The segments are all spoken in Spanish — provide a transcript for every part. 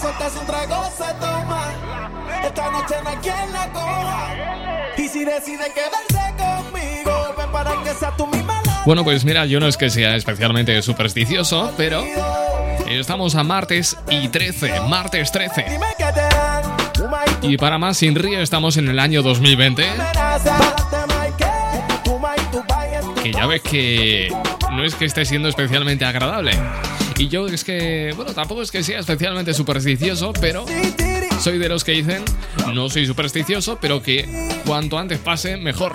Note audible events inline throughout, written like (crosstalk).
Pa' soltarse un trago se toma. Esta noche no hay quien la coja. Y si decide quedarse conmigo, ven para que sea tú misma la Bueno, pues mira, yo no es que sea especialmente supersticioso, pero estamos a martes y 13, martes 13. Dime que te dan. Uma y para más sin río estamos en el año 2020, amenaza. Pa'lante, Mike. Uma y tu valle, tu que ya ves que no es que esté siendo especialmente agradable. Y yo es que, bueno, tampoco es que sea especialmente supersticioso, pero soy de los que dicen, no soy supersticioso, pero que cuanto antes pase, mejor.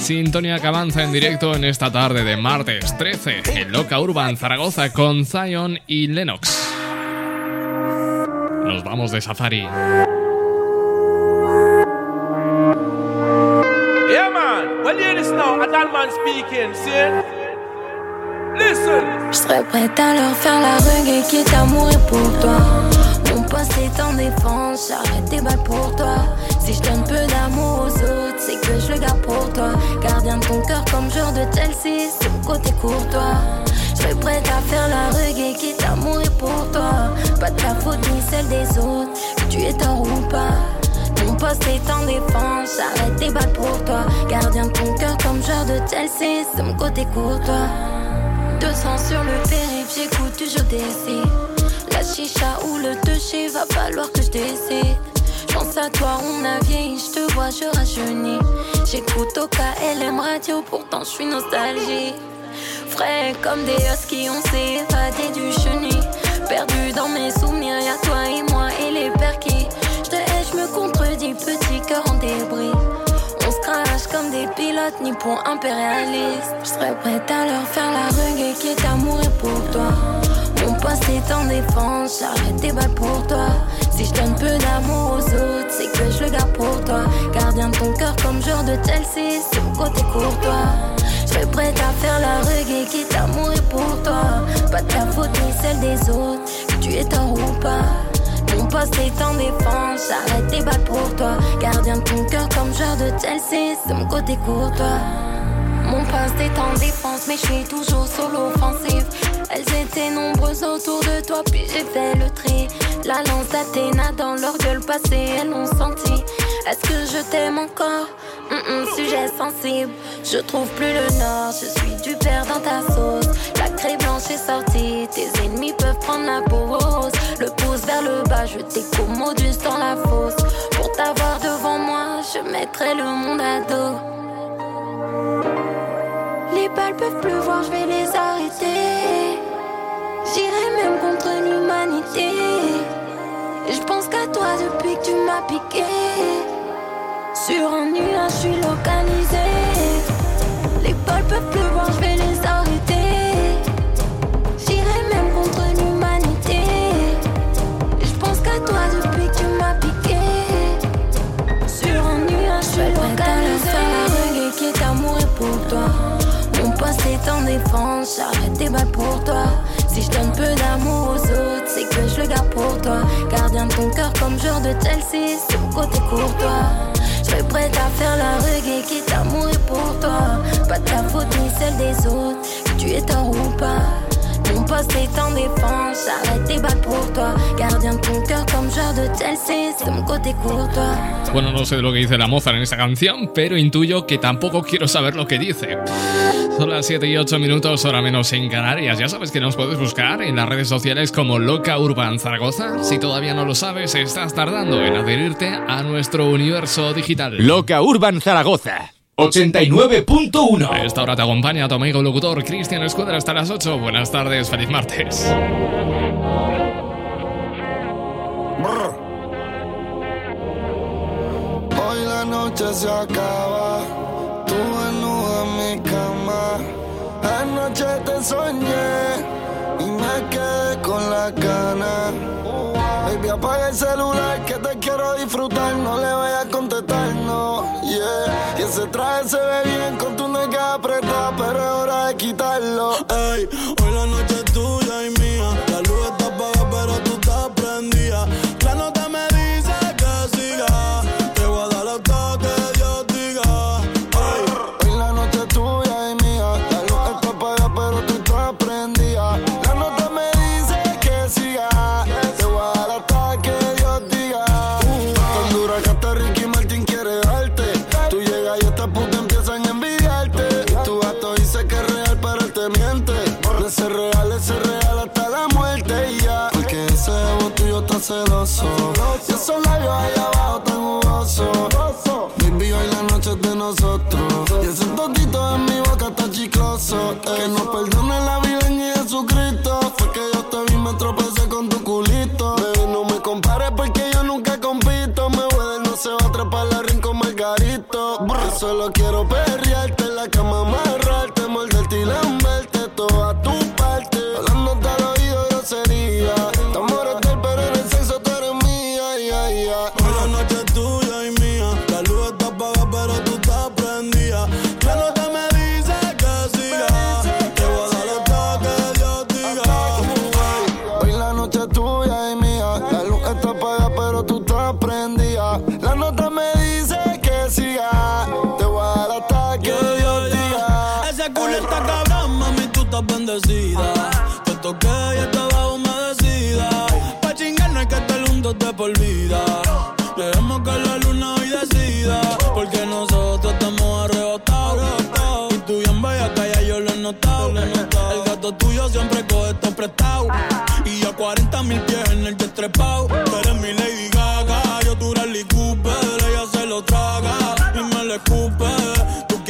Sintonía que avanza en directo en esta tarde de martes 13 en Loca Urban Zaragoza con Zion y Lennox. Nos vamos de safari. Je serais prête à leur faire la reggae quitte à mourir pour toi. Mon poste est en défense, j'arrête des balles pour toi. Si je donne peu d'amour aux autres, c'est que je le garde pour toi. Gardien de ton cœur comme joueur de Chelsea, c'est mon côté courtois. Je serais prête à faire la reggae quitte à mourir pour toi. Pas de ta faute ni celle des autres, tu es tort ou pas. Mon poste est en défense, j'arrête des balles pour toi. Gardien de ton cœur comme joueur de Chelsea, c'est mon côté courtois. 200 sur le périph', j'écoute du jeu d'essai. La chicha ou le toucher, va falloir que je décide. Pense à toi, on a vieilli, je te vois, je rajeunis. J'écoute au KLM radio, pourtant je suis nostalgique. Frais comme des huskies, on s'est évadé du chenil. Perdu dans mes souvenirs, y'a toi et moi et les perquis. Je me contredis, petit cœur en débris. On se crache comme des pilotes nippons impérialistes. Je serais prête à leur faire la reggae qui est à mourir pour toi. Mon poste est en défense, j'arrête des balles pour toi. Si je donne peu d'amour aux autres, c'est que je le garde pour toi. Gardien de ton cœur comme joueur de Chelsea, mon côté courtois. Je serais prête à faire la reggae qui est à mourir pour toi. Pas de ta faute ni celle des autres, que tu es tort ou pas. Mon poste est en défense, j'arrête des balles pour toi. Gardien de ton cœur comme joueur de Chelsea, c'est mon côté courtois. Mon poste est en défense, mais je suis toujours solo offensive. Elles étaient nombreuses autour de toi, puis j'ai fait le tri. La lance d'Athéna dans leur gueule passée, elles l'ont senti. Est-ce que je t'aime encore? Hum, Sujet sensible, je trouve plus le nord, je suis du père dans ta sauce. Craie blanche est sortie, tes ennemis peuvent prendre la pause. Le pouce vers le bas, je t'écommodus dans la fosse. Pour t'avoir devant moi, je mettrai le monde à dos. Les balles peuvent pleuvoir, je vais les arrêter. J'irai même contre l'humanité. Je pense qu'à toi depuis que tu m'as piqué. Sur un nuage, je suis localisé. Défense, j'arrête des balles pour toi. Si je donne peu d'amour aux autres, c'est que je le garde pour toi. Gardien de ton cœur comme joueur de Chelsea, c'est mon côté courtois. Je serais prête à faire la reggae qui est à mourir pour toi. Pas de ta faute ni celle des autres, que tu es tort ou pas. Mon poste est en défense, j'arrête des balles pour toi. Gardien de ton cœur comme joueur de Chelsea, c'est mon côté courtois. Bueno, no sé lo que dice la Mozart en esta canción, pero intuyo que tampoco quiero saber lo que dice. Son las 7 y 8 minutos, hora menos en Canarias. Ya sabes que nos puedes buscar en las redes sociales como Loca Urban Zaragoza. Si todavía no lo sabes, estás tardando en adherirte a nuestro universo digital. Loca Urban Zaragoza 89.1 A esta hora te acompaña tu amigo locutor Cristian Escuadra hasta las 8. Buenas tardes, feliz martes. Hoy la noche se acaba, tú desnuda en mi cama. Anoche te soñé y me quedé con la gana. Baby, apaga el celular que te quiero disfrutar. No le vayas a contestar, no. Yeah. Y ese traje se ve bien con tu nega apretada, pero es hora de quitarlo.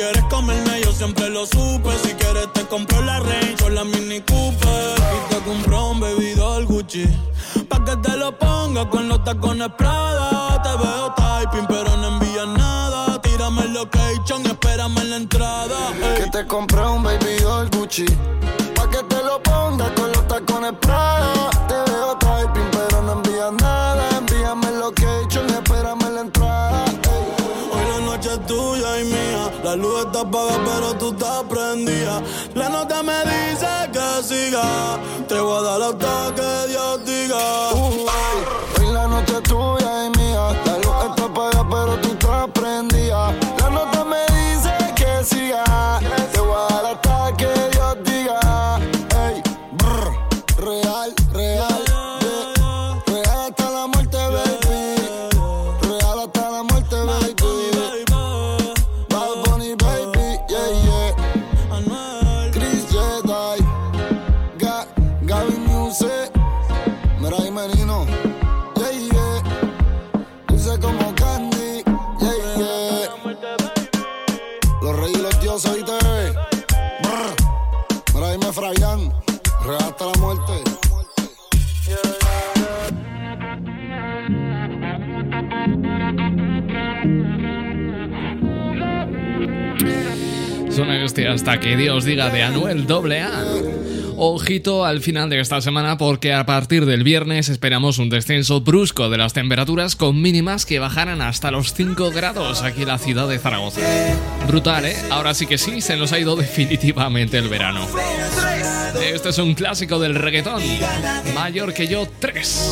quieres comerme, yo siempre lo supe. Si quieres, te compro la Range o la Mini Cooper. Y te compro un bebidor Gucci. Pa' que te lo ponga con los tacones Prada. Te veo typing, pero no envías nada. Tírame el location, espérame en la entrada. Hey. Que te compré un bebidor Gucci los dos hasta que Dios diga de Anuel AA. Ojito al final de esta semana porque a partir del viernes esperamos un descenso brusco de las temperaturas con mínimas que bajaran hasta los 5 grados aquí en la ciudad de Zaragoza. Brutal, ¿eh? Ahora sí que sí, se nos ha ido definitivamente el verano. Este es un clásico del reggaetón. Mayor que yo 3.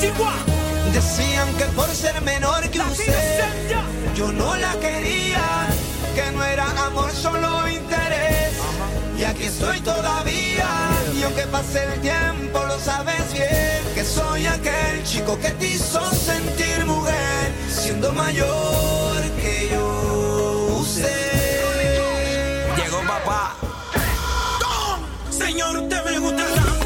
Chihuahua. Decían que por ser menor que usted, yo no la quería, que no era amor, solo interés. Y aquí estoy todavía, y aunque pase el tiempo, lo sabes bien, que soy aquel chico que te hizo sentir mujer, siendo mayor que yo usted. Llegó papá. ¡Tom! Señor, usted me gusta.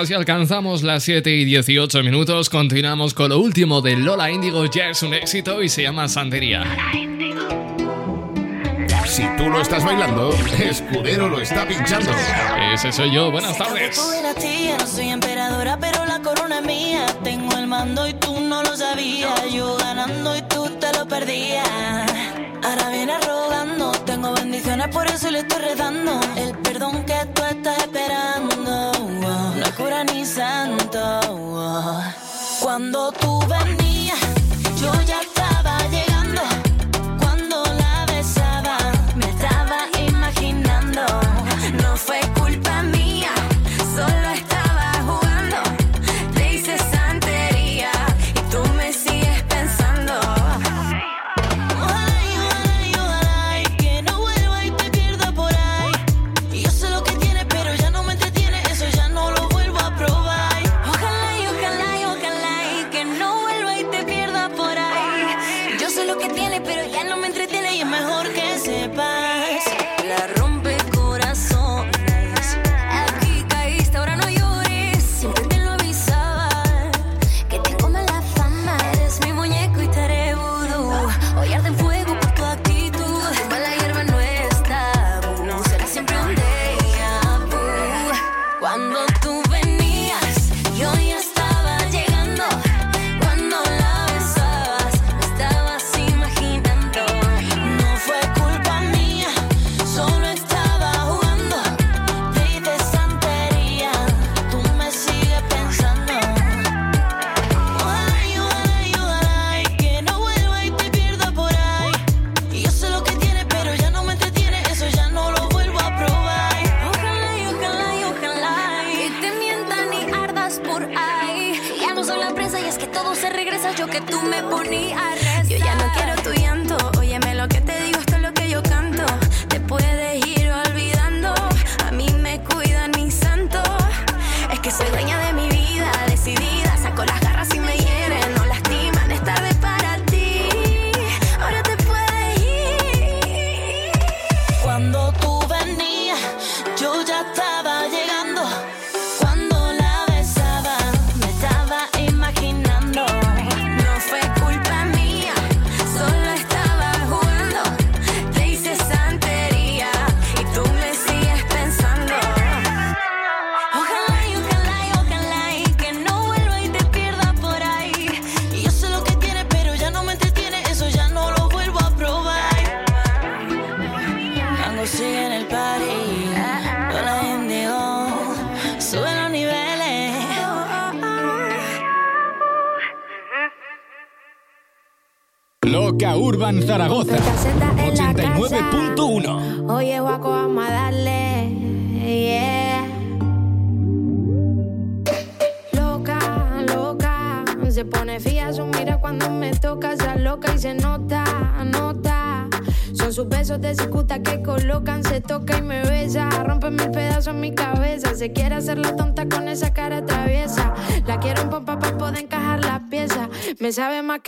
así alcanzamos las 7 y 18 minutos. Continuamos con lo último de Lola Índigo, ya es un éxito y se llama Santería. Si tú lo estás bailando, Escudero lo está pinchando. Ese soy yo, buenas tardes. Yo soy emperadora, pero la corona es mía. Tengo el mando y tú no lo sabías. Yo ganando y tú te lo perdías. Ahora viene arroz por eso le estoy redando el perdón que tú estás esperando. No hay cura ni santo. Cuando tú venías, yo ya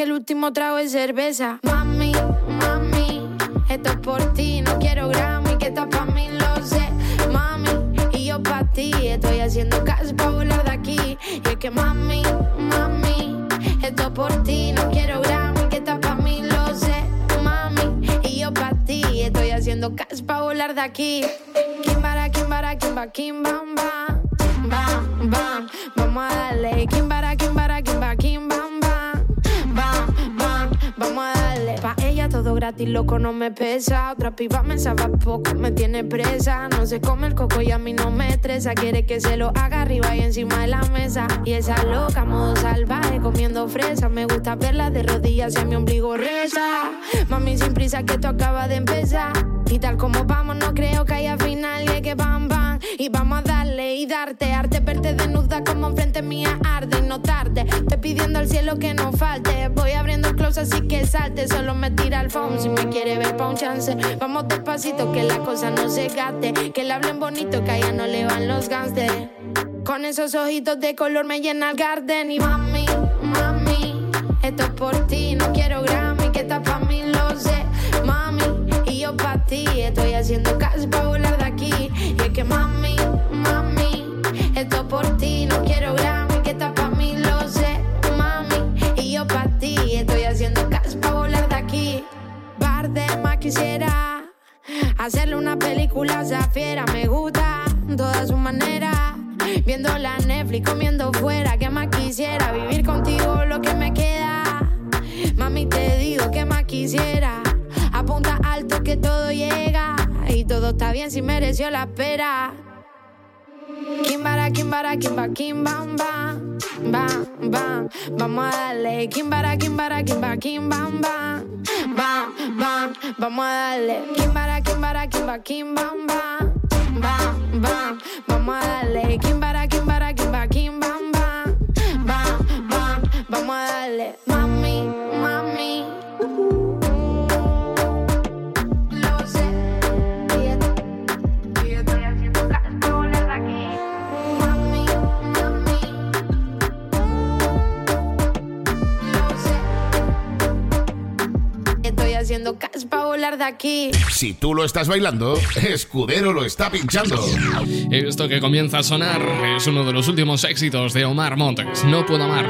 que el último trago de cerveza. Mami, mami. Esto es por ti, no quiero Grammy, que está pa' mí, lo sé, mami. Y yo pa' ti, estoy haciendo caso pa' volar de aquí. Y es que mami, mami, esto es por ti, no quiero Grammy, que está pa' mí, lo sé, mami. Y yo pa' ti, estoy haciendo caso pa' volar de aquí. Kimbara, kimbara, kimba, kim, bam, bam, bam, bam. Vamos a darle, kimbara, todo gratis, loco, no me pesa. Otra piba me sabe a poco, me tiene presa. No se come el coco y a mí no me estresa. Quiere que se lo haga arriba y encima de la mesa. Y esa loca, modo salvaje, comiendo fresa. Me gusta verla de rodillas y a mi ombligo reza. Mami, sin prisa que esto acaba de empezar. Y tal como vamos, no creo que haya final. Y que bam, bam. Y vamos a darle y darte. Arte verte desnuda como enfrente mía arde y no tarde. Te pidiendo al cielo que no falte. Voy abriendo el close así que salte. Solo me tira el phone si me quiere ver pa' un chance. Vamos despacito que la cosa no se gaste. Que le hablen bonito que a ella no le van los gangsters. Con esos ojitos de color me llena el garden. Y mami, mami, esto es por ti. No quiero Grammy, que está pa' mí, lo sé. Mami, y yo pa' Estoy haciendo caso pa' volar de aquí. Y es que mami, mami, esto es por ti. No quiero Grammy, que está pa' mí, lo sé. Mami, y yo pa' ti. Estoy haciendo caso pa' volar de aquí. Bardema quisiera hacerle una película zafiera. Me gusta toda su manera. Viendo la Netflix, comiendo fuera. Que más quisiera vivir contigo lo que me queda. Mami, te digo que más quisiera. Que todo llega. Y todo está bien si mereció la espera. Kimbara, kimbara, kimba, kim, bam, bam, bam. Vamos a darle. Kimbara, kimbara, kimba, kim, bam, bam, bam. Vamos a darle. Kimbara, kimbara, kimba, kim, bam, bam, bam, volar de aquí. Si tú lo estás bailando, Escudero lo está pinchando. Esto que comienza a sonar es uno de los últimos éxitos de Omar Montes. No puedo amar.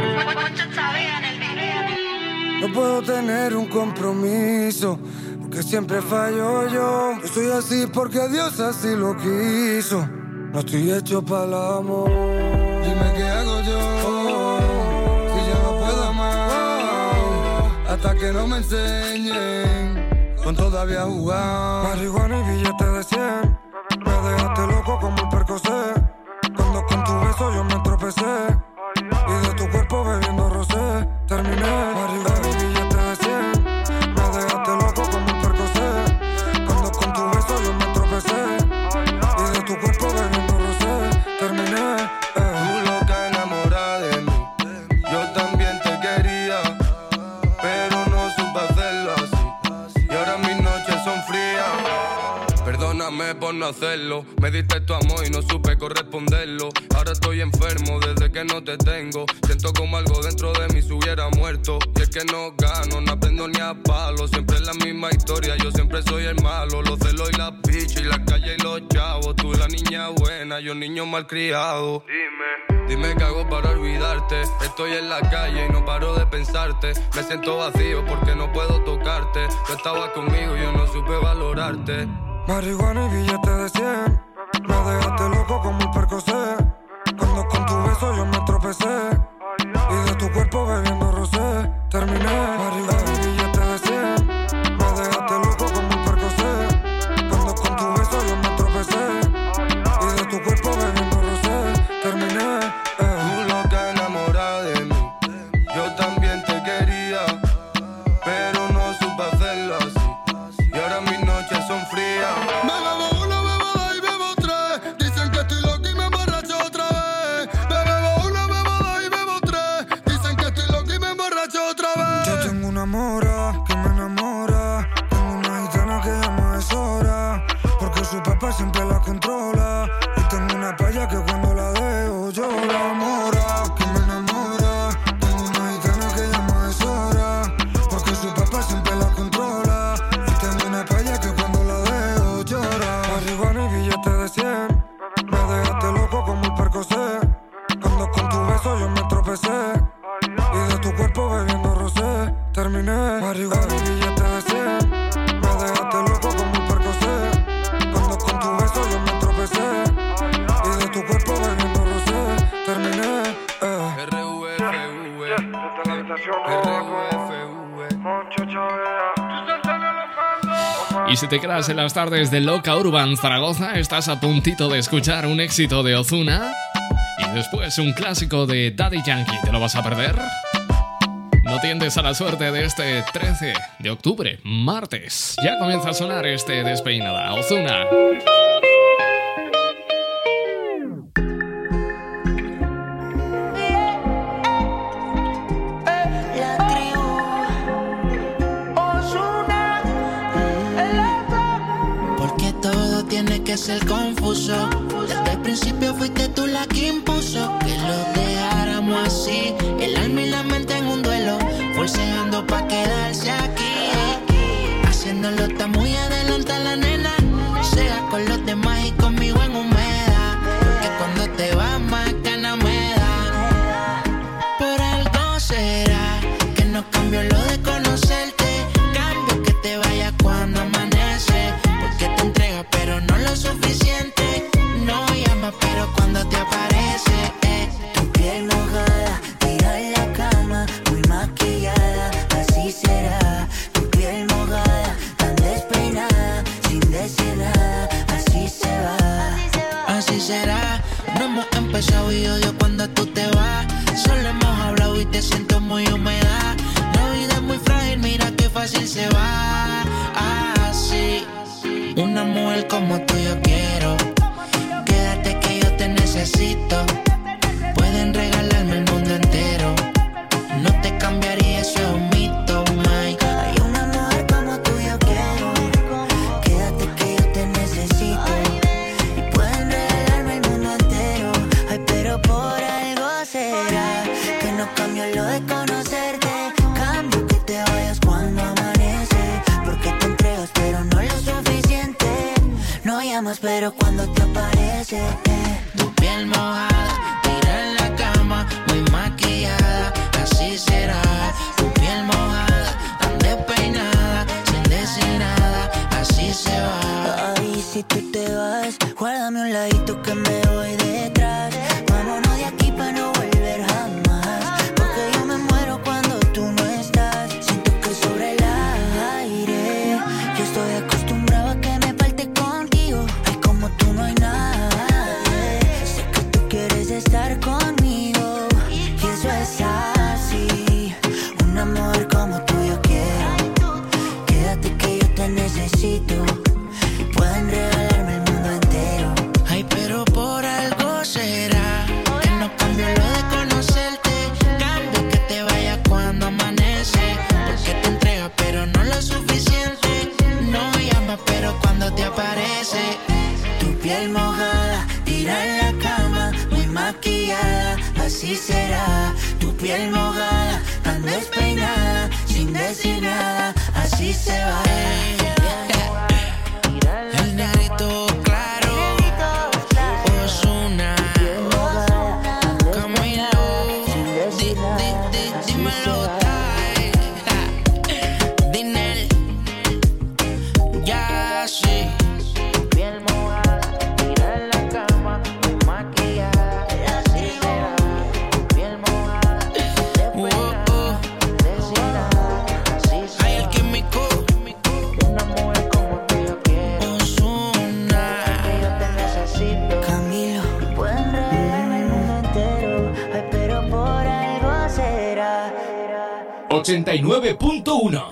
No puedo tener un compromiso, porque siempre fallo yo. Yo soy así porque Dios así lo quiso. No estoy hecho para el amor. Dime qué hago yo, si ya no puedo amar. Hasta que no me enseñen, con todavía jugar. Marihuana y billete de 100. Me dejaste loco como un percocé. Cuando con tu beso yo me tropecé. Hacerlo. Me diste tu amor y no supe corresponderlo. Ahora estoy enfermo desde que no te tengo. Siento como algo dentro de mí se hubiera muerto. Y es que no gano, no aprendo ni a palo. Siempre es la misma historia, yo siempre soy el malo. Los celos y la picha y la calle y los chavos. Tú la niña buena, yo niño malcriado. Dime. Dime qué hago para olvidarte. Estoy en la calle y no paro de pensarte. Me siento vacío porque no puedo tocarte. Tú estabas conmigo y yo no supe valorarte. Marihuana y billete de 100. Me dejaste loco como un percocé. Cuando con tu beso yo me tropecé. Te quedas en las tardes de Loca Urban Zaragoza, estás a puntito de escuchar un éxito de Ozuna y después un clásico de Daddy Yankee. ¿Te lo vas a perder? No tiendes a la suerte de este 13 de octubre, martes. Ya comienza a sonar este despeinada. Ozuna. El confuso. Desde el principio fuiste tú la que impuso que lo dejáramos así. El alma y la mente en un duelo, forceando pa' quedarse aquí. Haciéndolo tan muy adelante la nena, sea con los demás y conmigo pero cuando te aparece eh. Tu piel mojada, tira en la cama, muy maquillada, así será. Tu piel mojada, tan despeinada, sin decir nada, así se va. Ay, si tú te vas, guárdame un ladito que me voy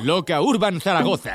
Loca Urban Zaragoza.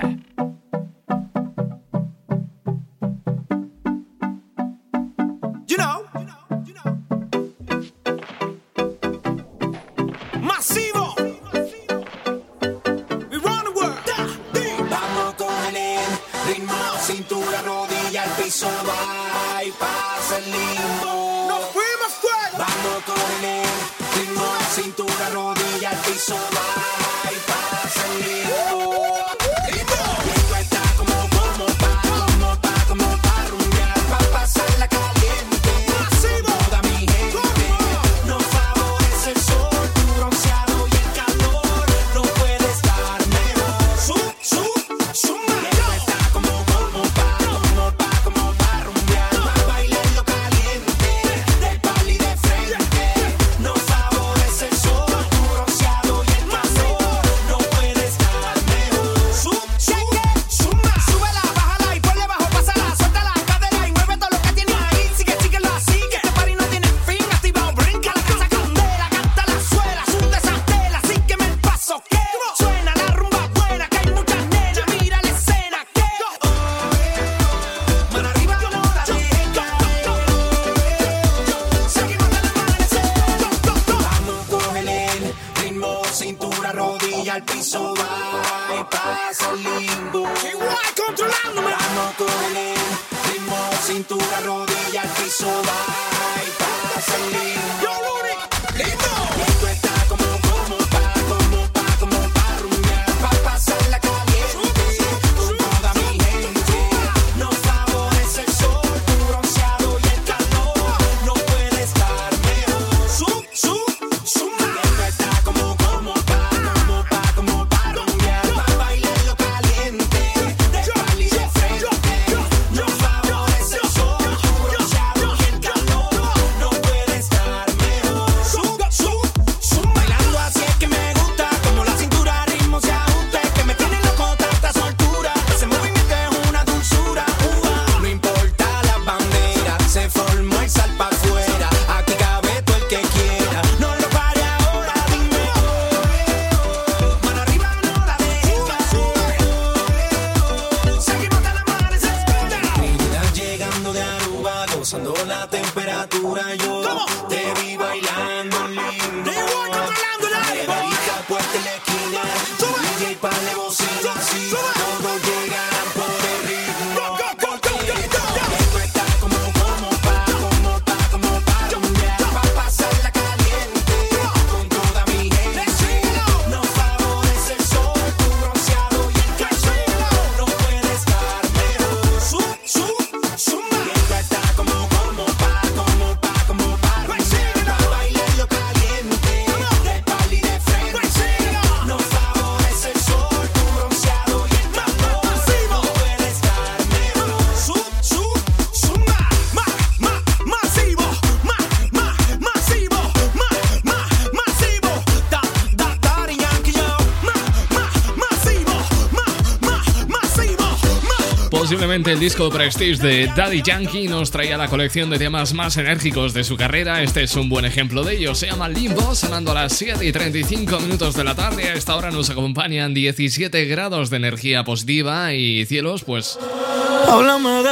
el disco Prestige de Daddy Yankee nos traía la colección de temas más enérgicos de su carrera. Este es un buen ejemplo de ello. Se llama Limbo, sonando a las 7 y 35 minutos de la tarde. A esta hora nos acompañan 17 grados de energía positiva y cielos, pues.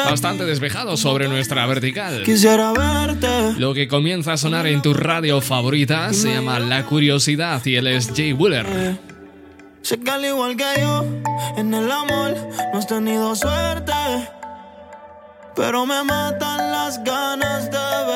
Bastante despejados sobre nuestra vertical. Quisiera verte. Lo que comienza a sonar en tu radio favorita se llama La Curiosidad y él es Jay Wheeler. Sé que al igual que yo, en el amor no has tenido suerte. Pero me matan las ganas de ver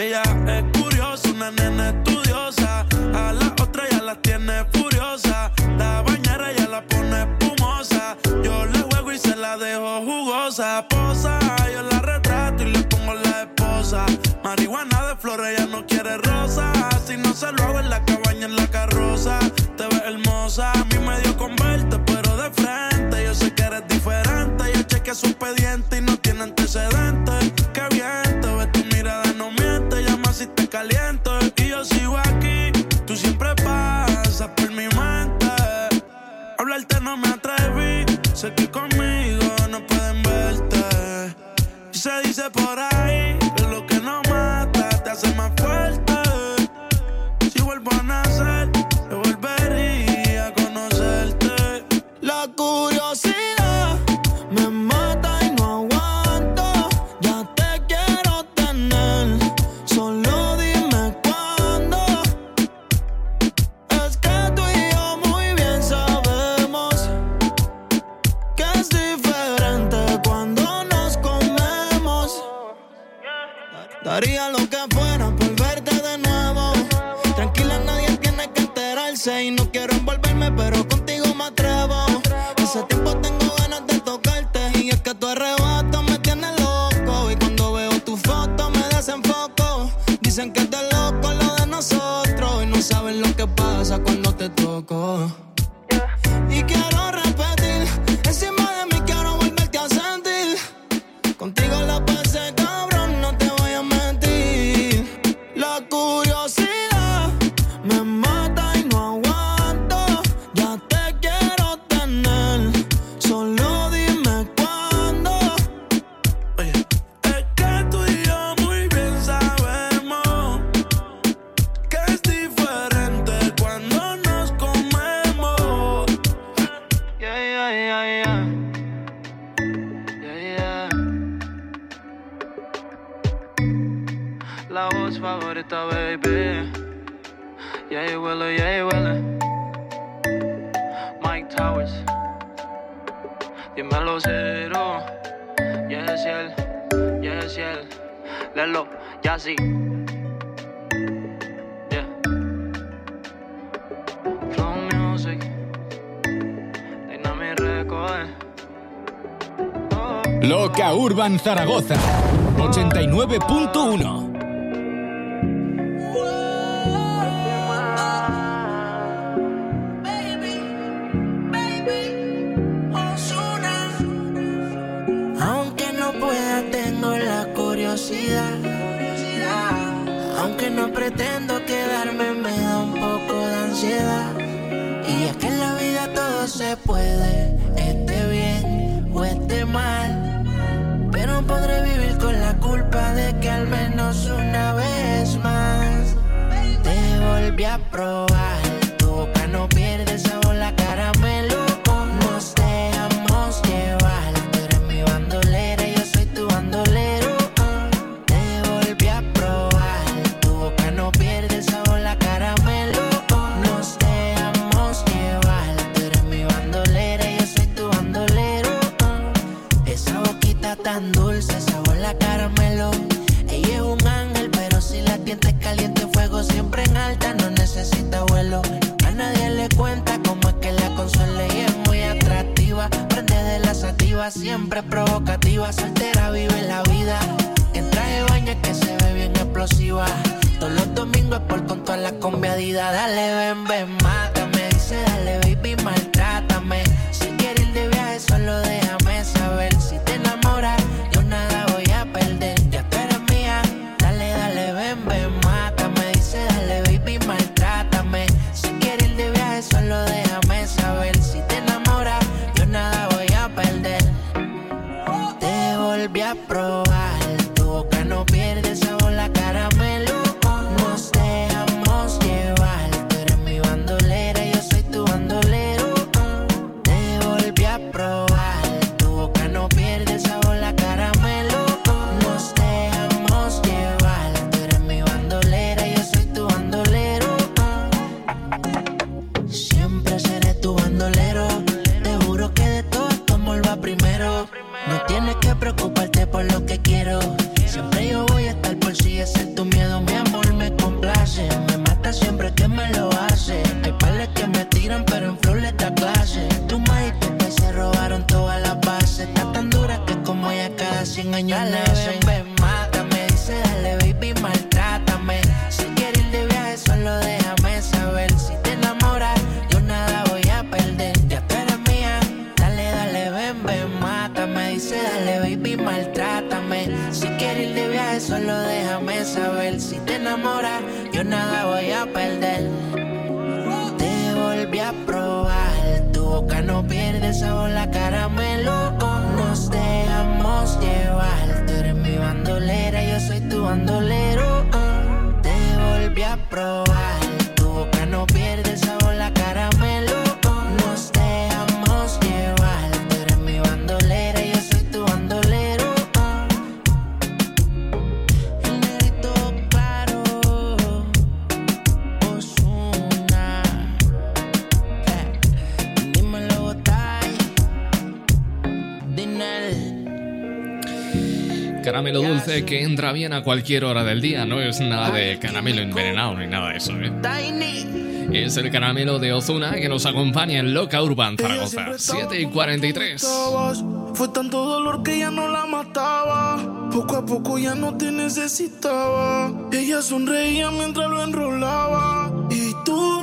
Ella es curiosa, una nena estudiosa. A la otra ya la tiene furiosa. La bañera ya la pone espumosa. Yo le juego y se la dejo jugosa. Posa, yo la retrato y le pongo la esposa. Marihuana de flores, ella no quiere rosa. Si no se lo hago en la cabaña, en la carroza. Te ves hermosa, a mí me dio converte yeah, yeah, yeah. Yeah, yeah. La voz favorita, baby. Yeah, you will, yeah, you will. Mike Towers. Dímelo cero. Yes, yeah, yes, yeah, yes. Yeah. Lelo, ya sí. Loca Urban Zaragoza 89.1 la sativa, siempre provocativa, soltera, vive la vida. En traje de baño que se ve bien explosiva. Todos los domingos por con toda la conviadida. Dale, ven, ven, mátame. Dice, dale, baby, maltrátame. Si quieres ir de viaje, solo déjame saber. Dulce que entra bien a cualquier hora del día, no es nada de caramelo envenenado ni nada de eso, ¿eh? Es el caramelo de Ozuna que nos acompaña en Loca Urban Zaragoza, 7 y 43. Fue tanto dolor que ya no la mataba. Poco a poco ya no te necesitaba. Ella sonreía mientras lo enrolaba. Y tú,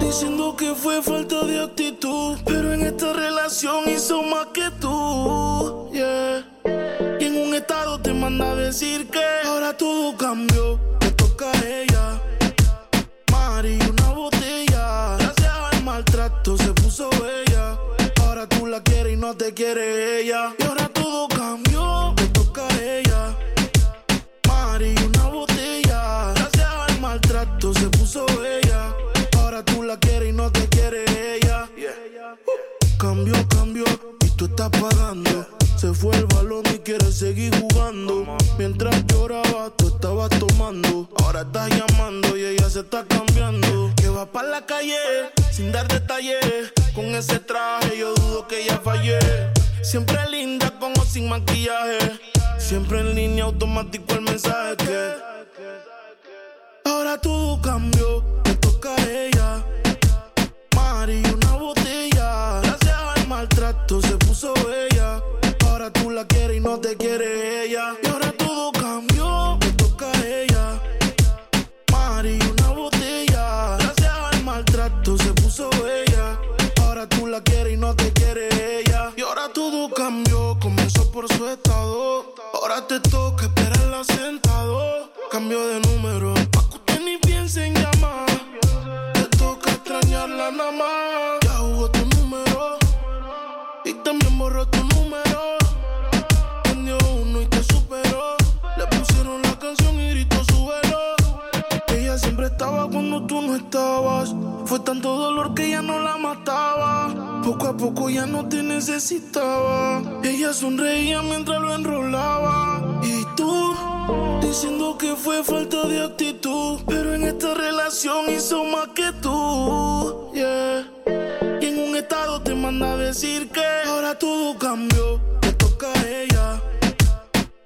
diciendo que fue falta de actitud. Pero en esta relación hizo más que tú. Manda a decir que ahora todo cambió. Te toca a ella. Mari, una botella. Gracias al maltrato se puso bella. Ahora tú la quieres y no te quiere ella. Y ahora todo cambió, te toca a ella. Mari, una botella. Gracias al maltrato se puso bella. Ahora tú la quieres y no te quiere ella. Uh, Cambió, cambió y tú estás pagando. Se fue el balón y quiere seguir jugando. Mientras lloraba, tú estabas tomando. Ahora estás llamando y ella se está cambiando. Que va para la calle sin dar detalles. Con ese traje yo dudo que ella fallé. Siempre linda con o sin maquillaje. Siempre en línea automático el mensaje que. Ahora todo cambió, Y ahora todo cambió, te toca a ella. Mari, una botella. Gracias al maltrato se puso bella. Ahora tú la quieres y no te quiere ella. Y ahora todo cambió, comenzó por su estado. Ahora te toca esperarla sentado. Cambio de número, Fue tanto dolor que ya no la mataba. Poco a poco ya no te necesitaba. Ella sonreía mientras lo enrolaba. Y tú, diciendo que fue falta de actitud. Pero en esta relación hizo más que tú. Yeah. Y en un estado te manda a decir que ahora todo cambió. Te toca a ella.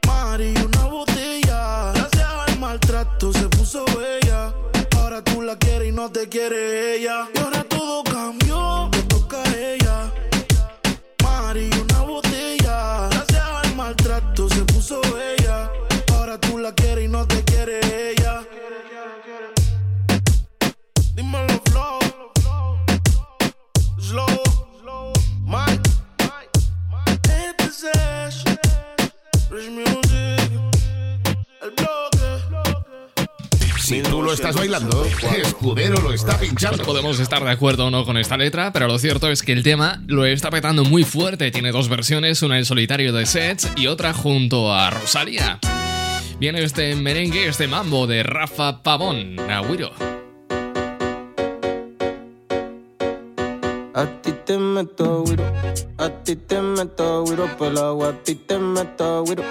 Mari, una botella. Gracias al maltrato se puso bella. No te quiere ella. Y ahora todo cambió, te toca a ella. Mari, una botella. Gracias al maltrato se puso bella. Ahora tú la quieres y no te quiere ella. Dímelo, flow. Slow. Mike. Este es Ash. Rich Si tú lo estás bailando, Escudero lo está pinchando. Podemos estar de acuerdo o no con esta letra, pero lo cierto es que el tema lo está petando muy fuerte. Tiene dos versiones, una en solitario de Sets y otra junto a Rosalía. Viene este merengue, este mambo de Rafa Pavón, Agüiro. A ti te meto güiro, a ti te meto güiro por el agua, a ti te meto güiro,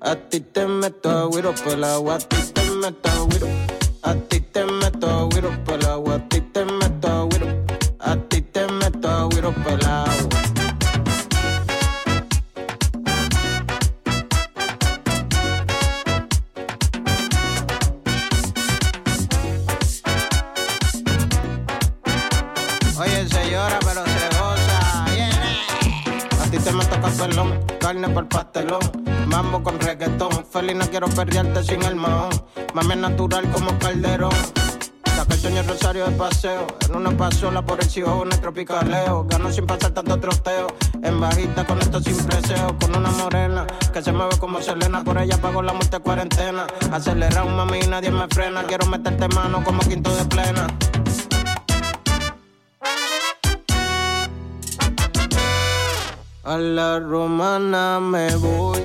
a ti te meto güiro por el agua, a ti te meto güiro, a ti te meto el agua, a ti te meto güiro, a ti te meto el agua. Oye, se llora pero se goza. yeah. A ti te meto capelón, carne por pastelón. Con reggaetón. Feliz no quiero perderte sin el mahón. Mame natural como calderón. Saca el sueño rosario de paseo. En una pasola por el en el tropicaleo. Gano sin pasar tanto troteo. En bajita con esto sin preseo. Con una morena que se mueve como Selena. Por ella pago la muerte cuarentena. Acelera un mami nadie me frena. Quiero meterte mano como quinto de plena. A la romana me voy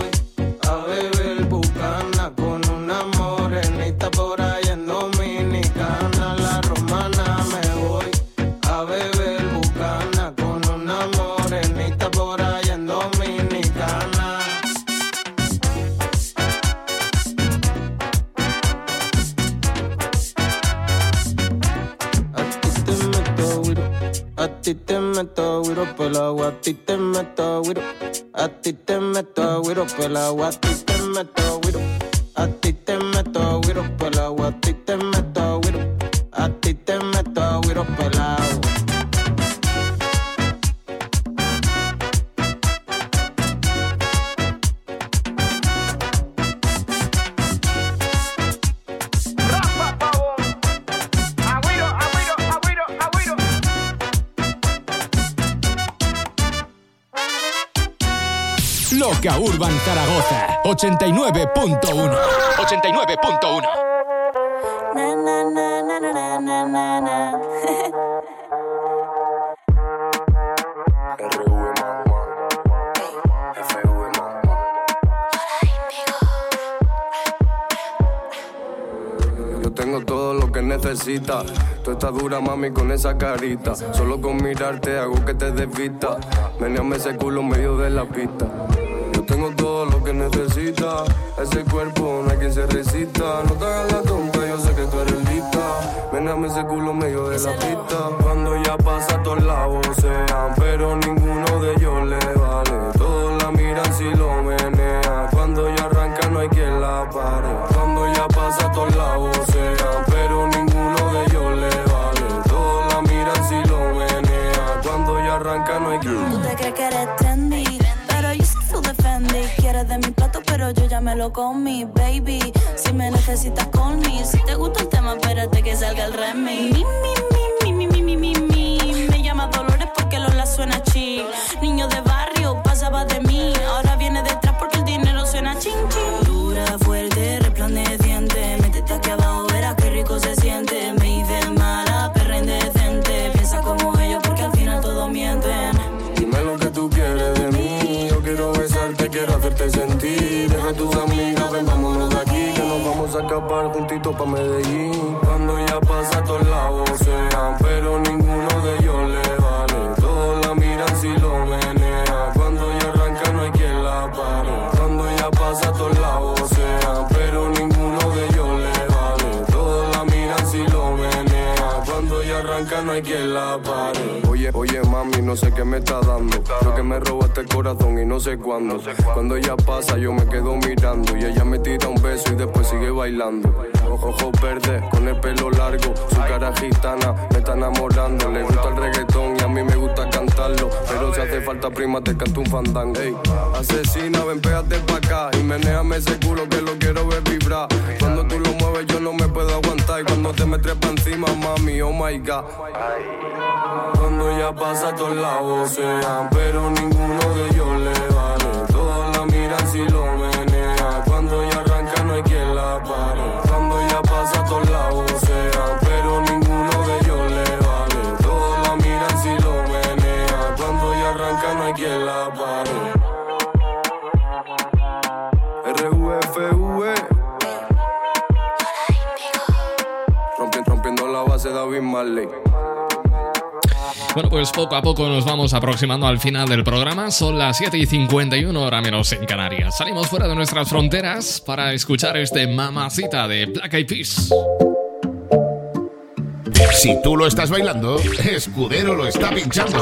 agua, a ti te meto güiro, a ti te meto el agua, a ti te meto güiro, a ti te meto güiro por Loca Urban Zaragoza 89.1 89.1 Na na na na na na na na. Yo tengo todo lo que necesitas. Tú estás dura, mami, con esa carita. Solo con mirarte hago que te desvista. Meneame ese culo en medio de la pista. Ese cuerpo no hay quien se resista. No te hagas la tonta, yo sé que tú eres lista. Meneame ese culo medio de la pista. Cuando ya pasa, todos lados sean. Pero ninguno de ellos le vale. Todos la miran si lo menea. Cuando ya arranca, no hay quien la pare. Cuando ya pasa, todos lados sean. Yo ya me lo comí, baby. Si me necesitas, call me. Si te gusta el tema, espérate que salga el remix. Mi, mi, mi, mi, mi, mi, mi, mi. Me llama Dolores porque Lola suena chic. Niño de barrio, pasaba de mí. Ahora viene detrás porque el dinero suena ching, ching. Dura, fuerte, resplandeciente. Métete aquí abajo, a tus amigas, ven, vámonos de aquí. Que nos vamos a escapar juntitos pa' Medellín. Cuando ya pasa a todos lados Oye, mami, no sé qué me está dando. Creo que me robaste el corazón y no sé cuándo. Cuando ella pasa, yo me quedo mirando. Y ella me tira un beso y después sigue bailando. Ojos verdes, con el pelo largo. Su cara gitana me está enamorando. Le gusta el reggaetón y a mí me gusta Pero si hace falta prima, te canto un fandango. Ey, asesina, ven, pégate pa' acá. Y menéame ese culo que lo quiero ver vibrar. Cuando tú lo mueves, yo no me puedo aguantar. Y cuando te me trepa encima, mami, oh my god. Cuando ya pasa todos lados sean, pero ninguno de ellos le vale. Todos la miran si lo (laughs) Bueno, pues poco a poco nos vamos aproximando al final del programa. Son las 7 y 51 hora menos en Canarias. Salimos fuera de nuestras fronteras para escuchar este mamacita de Black Eyed Peas. Si tú lo estás bailando, Escudero lo está pinchando.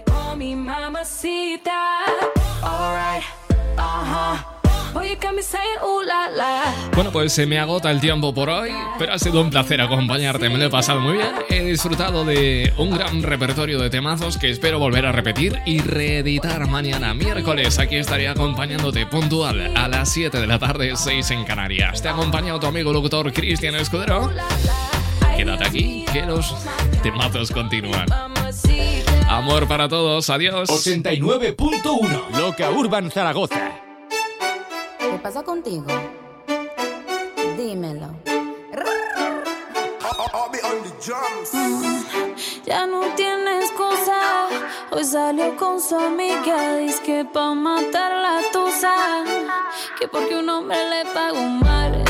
you call mamacita. Alright, uh-huh. Bueno, pues se me agota el tiempo por hoy, pero ha sido un placer acompañarte, me lo he pasado muy bien. He disfrutado de un gran repertorio de temazos que espero volver a repetir y reeditar mañana miércoles. Aquí estaré acompañándote puntual a las 7 de la tarde, 6 en Canarias. Te ha acompañado tu amigo locutor Cristian Escudero quédate aquí, que los temazos continúan. Amor para todos, adiós. 89.1 Loca Urban Zaragoza. ¿Qué pasa contigo? Dímelo. Ya no tiene excusa. Hoy salió con su amiga. Dice que pa' matar la tusa. Que porque un hombre le pagó mal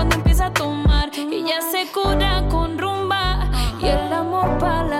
cuando empieza a tomar. Ella se cura con rumba y el amor para la